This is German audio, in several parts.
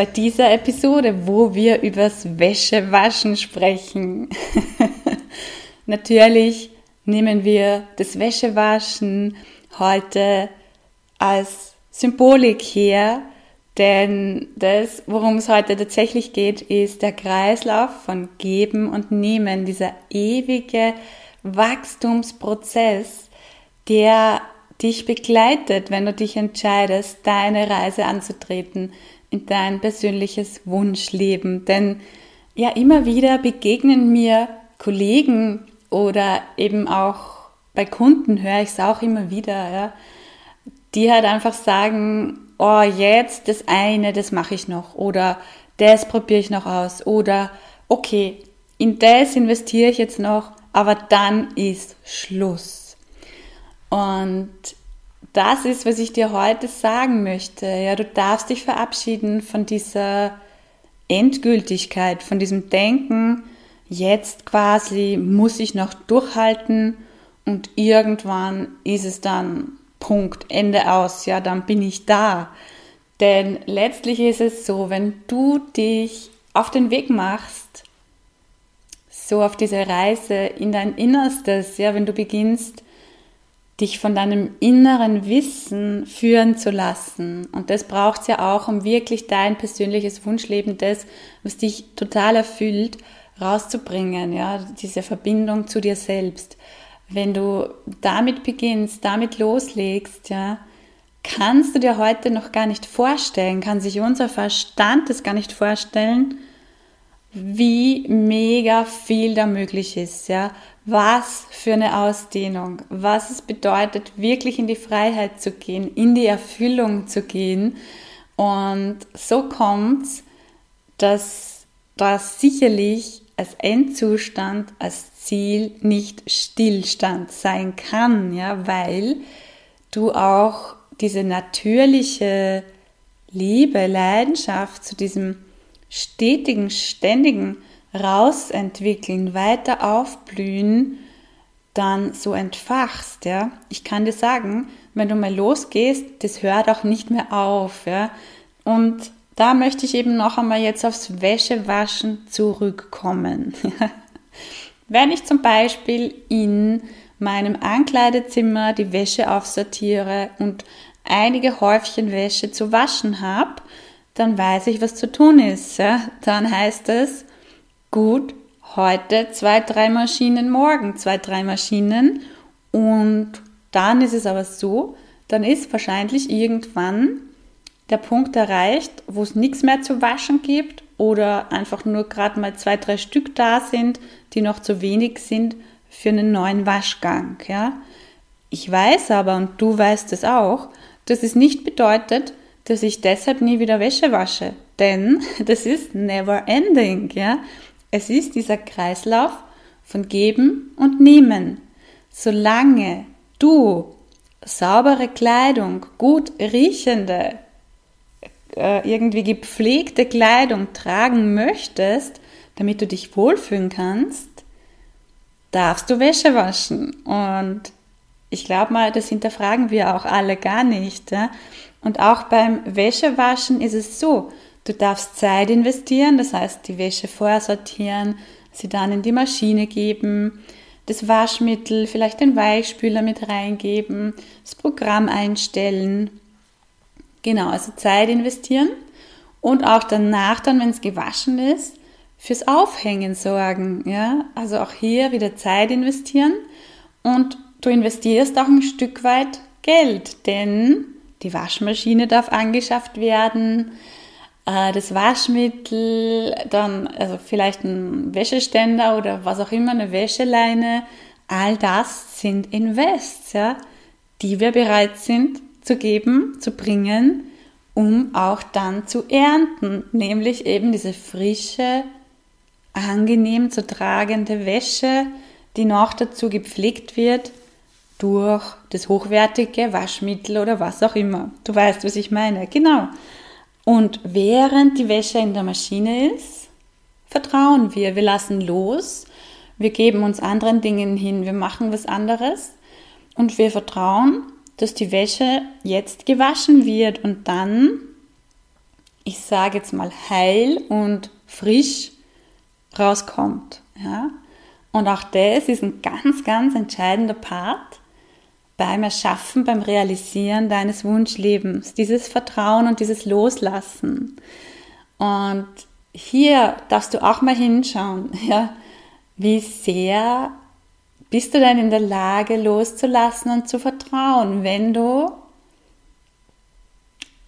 bei dieser Episode, wo wir übers Wäschewaschen sprechen. Natürlich nehmen wir das Wäschewaschen heute als Symbolik her, denn das, worum es heute tatsächlich geht, ist der Kreislauf von Geben und Nehmen, dieser ewige Wachstumsprozess, der dich begleitet, wenn du dich entscheidest, deine Reise anzutreten, in dein persönliches Wunschleben. Denn ja, immer wieder begegnen mir Kollegen oder eben auch bei Kunden höre ich es auch immer wieder, ja, die halt einfach sagen, oh, jetzt das eine, das mache ich noch oder das probiere ich noch aus oder okay, in das investiere ich jetzt noch, aber dann ist Schluss. Und das ist, was ich dir heute sagen möchte. Ja, du darfst dich verabschieden von dieser Endgültigkeit, von diesem Denken, jetzt quasi muss ich noch durchhalten und irgendwann ist es dann Punkt, Ende aus, ja, dann bin ich da. Denn letztlich ist es so, wenn du dich auf den Weg machst, so auf diese Reise in dein Innerstes, ja, wenn du beginnst, dich von deinem inneren Wissen führen zu lassen. Und das braucht es ja auch, um wirklich dein persönliches Wunschleben, das, was dich total erfüllt, rauszubringen, ja, diese Verbindung zu dir selbst. Wenn du damit beginnst, damit loslegst, ja, kannst du dir heute noch gar nicht vorstellen, kann sich unser Verstand das gar nicht vorstellen, wie mega viel da möglich ist, ja. Was für eine Ausdehnung, was es bedeutet, wirklich in die Freiheit zu gehen, in die Erfüllung zu gehen. Und so kommt's, dass das sicherlich als Endzustand, als Ziel nicht Stillstand sein kann, ja, weil du auch diese natürliche Liebe, Leidenschaft zu diesem stetigen, ständigen Rausentwickeln, weiter aufblühen, dann so entfachst, ja. Ich kann dir sagen, wenn du mal losgehst, das hört auch nicht mehr auf, ja. Und da möchte ich eben noch einmal jetzt aufs Wäschewaschen zurückkommen. wenn ich zum Beispiel in meinem Ankleidezimmer die Wäsche aufsortiere und einige Häufchen Wäsche zu waschen habe, dann weiß ich, was zu tun ist. Ja? Dann heißt es, gut, heute zwei, drei Maschinen, morgen zwei, drei Maschinen. Und dann ist es aber so, dann ist wahrscheinlich irgendwann der Punkt erreicht, wo es nichts mehr zu waschen gibt oder einfach nur gerade mal zwei, drei Stück da sind, die noch zu wenig sind für einen neuen Waschgang. Ja? Ich weiß aber, und du weißt es auch, dass es nicht bedeutet, dass ich deshalb nie wieder Wäsche wasche. Denn das ist never ending, ja. Es ist dieser Kreislauf von Geben und Nehmen. Solange du saubere Kleidung, gut riechende, äh, irgendwie gepflegte Kleidung tragen möchtest, damit du dich wohlfühlen kannst, darfst du Wäsche waschen. Und ich glaube mal, das hinterfragen wir auch alle gar nicht. Ja? Und auch beim Wäschewaschen ist es so, du darfst Zeit investieren, das heißt die Wäsche vorsortieren, sie dann in die Maschine geben, das Waschmittel, vielleicht den Weichspüler mit reingeben, das Programm einstellen. Genau, also Zeit investieren und auch danach dann, wenn es gewaschen ist, fürs Aufhängen sorgen. Ja? Also auch hier wieder Zeit investieren und du investierst auch ein Stück weit Geld, denn die Waschmaschine darf angeschafft werden, äh, das Waschmittel, dann also vielleicht ein Wäscheständer oder was auch immer, eine Wäscheleine. All das sind Invests, ja, die wir bereit sind zu geben, zu bringen, um auch dann zu ernten, nämlich eben diese frische, angenehm zu tragende Wäsche, die noch dazu gepflegt wird durch das hochwertige Waschmittel oder was auch immer. Du weißt, was ich meine. Genau. Und während die Wäsche in der Maschine ist, vertrauen wir. Wir lassen los. Wir geben uns anderen Dingen hin. Wir machen was anderes. Und wir vertrauen, dass die Wäsche jetzt gewaschen wird und dann, ich sage jetzt mal, heil und frisch rauskommt. Ja? Und auch das ist ein ganz, ganz entscheidender Part beim Erschaffen, beim Realisieren deines Wunschlebens. Dieses Vertrauen und dieses Loslassen. Und hier darfst du auch mal hinschauen, ja, wie sehr bist du denn in der Lage loszulassen und zu vertrauen, wenn du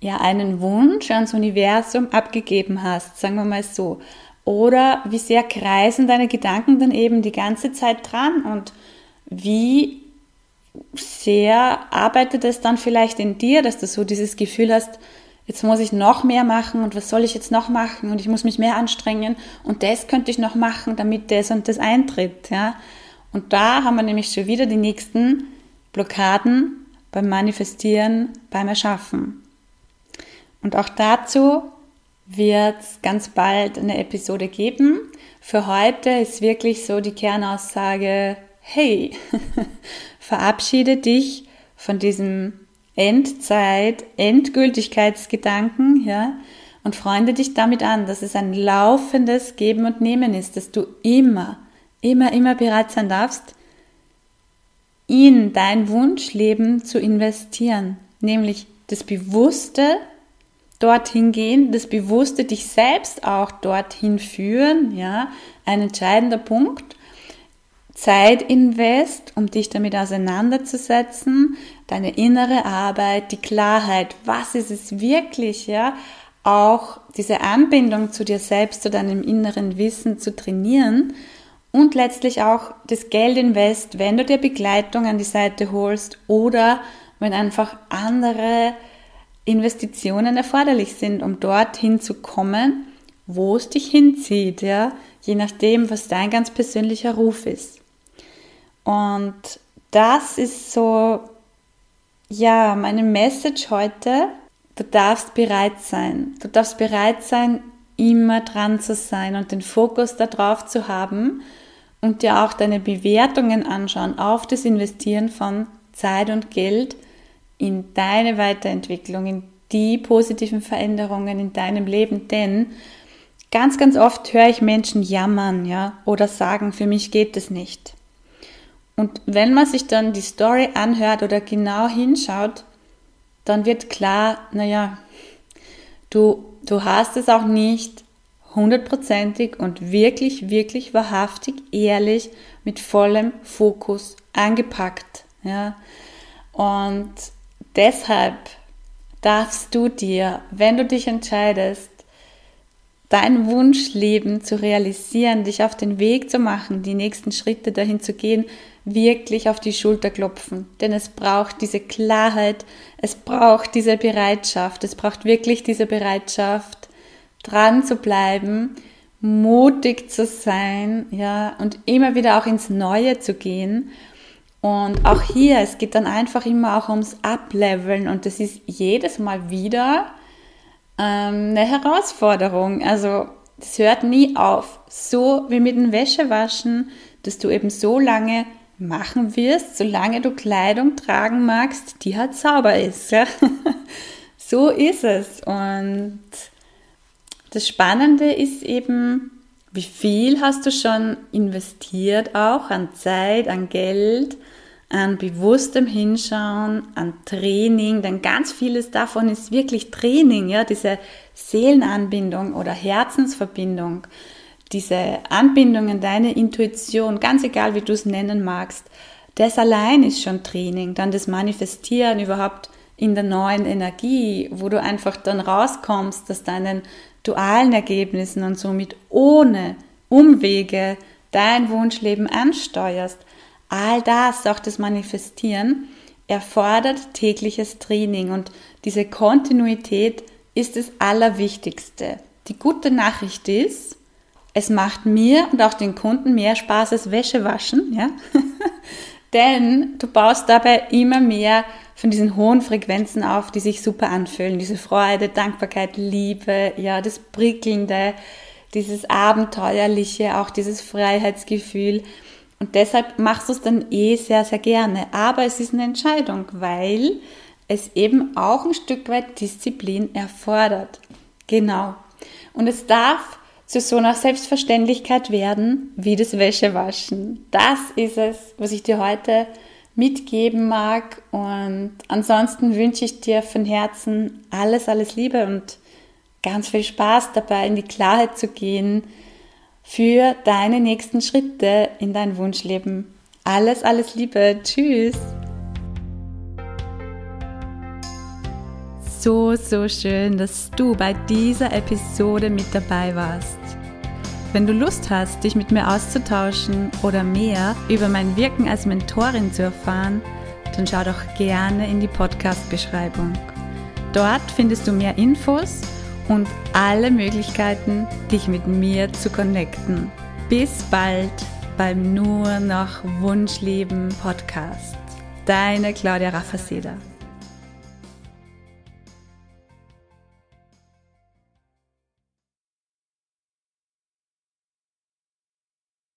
ja einen Wunsch ans Universum abgegeben hast, sagen wir mal so, oder wie sehr kreisen deine Gedanken dann eben die ganze Zeit dran und wie sehr arbeitet es dann vielleicht in dir, dass du so dieses Gefühl hast, jetzt muss ich noch mehr machen und was soll ich jetzt noch machen und ich muss mich mehr anstrengen und das könnte ich noch machen, damit das und das eintritt, ja. Und da haben wir nämlich schon wieder die nächsten Blockaden beim Manifestieren, beim Erschaffen. Und auch dazu wird es ganz bald eine Episode geben. Für heute ist wirklich so die Kernaussage, hey, verabschiede dich von diesem Endzeit, Endgültigkeitsgedanken, ja, und freunde dich damit an, dass es ein laufendes Geben und Nehmen ist, dass du immer, immer, immer bereit sein darfst, in dein Wunschleben zu investieren, nämlich das bewusste dorthin gehen, das bewusste dich selbst auch dorthin führen, ja, ein entscheidender Punkt. Zeit invest, um dich damit auseinanderzusetzen, deine innere Arbeit, die Klarheit, was ist es wirklich, ja, auch diese Anbindung zu dir selbst, zu deinem inneren Wissen zu trainieren und letztlich auch das Geld invest, wenn du dir Begleitung an die Seite holst oder wenn einfach andere Investitionen erforderlich sind, um dorthin zu kommen, wo es dich hinzieht, ja, je nachdem, was dein ganz persönlicher Ruf ist. Und das ist so, ja, meine Message heute. Du darfst bereit sein. Du darfst bereit sein, immer dran zu sein und den Fokus darauf zu haben und dir auch deine Bewertungen anschauen auf das Investieren von Zeit und Geld in deine Weiterentwicklung, in die positiven Veränderungen in deinem Leben, denn ganz, ganz oft höre ich Menschen jammern, ja, oder sagen, für mich geht es nicht. Und wenn man sich dann die Story anhört oder genau hinschaut, dann wird klar, naja, du, du hast es auch nicht hundertprozentig und wirklich, wirklich wahrhaftig, ehrlich, mit vollem Fokus angepackt, ja. Und Deshalb darfst du dir, wenn du dich entscheidest, dein Wunschleben zu realisieren, dich auf den Weg zu machen, die nächsten Schritte dahin zu gehen, wirklich auf die Schulter klopfen. Denn es braucht diese Klarheit, es braucht diese Bereitschaft, es braucht wirklich diese Bereitschaft, dran zu bleiben, mutig zu sein, ja, und immer wieder auch ins Neue zu gehen und auch hier, es geht dann einfach immer auch ums Ableveln und das ist jedes Mal wieder ähm, eine Herausforderung. Also das hört nie auf. So wie mit dem Wäschewaschen, dass du eben so lange machen wirst, solange du Kleidung tragen magst, die halt sauber ist. Ja? so ist es. Und das Spannende ist eben, wie viel hast du schon investiert auch an Zeit, an Geld, an bewusstem Hinschauen, an Training, denn ganz vieles davon ist wirklich Training, ja, diese Seelenanbindung oder Herzensverbindung, diese Anbindung an deine Intuition, ganz egal wie du es nennen magst, das allein ist schon Training, dann das Manifestieren überhaupt in der neuen Energie, wo du einfach dann rauskommst aus deinen dualen Ergebnissen und somit ohne Umwege dein Wunschleben ansteuerst. All das, auch das Manifestieren, erfordert tägliches Training. Und diese Kontinuität ist das Allerwichtigste. Die gute Nachricht ist, es macht mir und auch den Kunden mehr Spaß als Wäschewaschen, ja. Denn du baust dabei immer mehr von diesen hohen Frequenzen auf, die sich super anfühlen. Diese Freude, Dankbarkeit, Liebe, ja, das Prickelnde, dieses Abenteuerliche, auch dieses Freiheitsgefühl. Und deshalb machst du es dann eh sehr, sehr gerne. Aber es ist eine Entscheidung, weil es eben auch ein Stück weit Disziplin erfordert. Genau. Und es darf zu so einer Selbstverständlichkeit werden wie das Wäschewaschen. Das ist es, was ich dir heute mitgeben mag. Und ansonsten wünsche ich dir von Herzen alles, alles Liebe und ganz viel Spaß dabei, in die Klarheit zu gehen für deine nächsten Schritte in dein Wunschleben. Alles, alles Liebe. Tschüss. so, so schön, dass du bei dieser Episode mit dabei warst. Wenn du Lust hast, dich mit mir auszutauschen oder mehr über mein Wirken als Mentorin zu erfahren, dann schau doch gerne in die Podcast-Beschreibung. Dort findest du mehr Infos und alle Möglichkeiten, dich mit mir zu connecten. Bis bald beim Nur noch Wunschleben Podcast. Deine Claudia Raffaseda.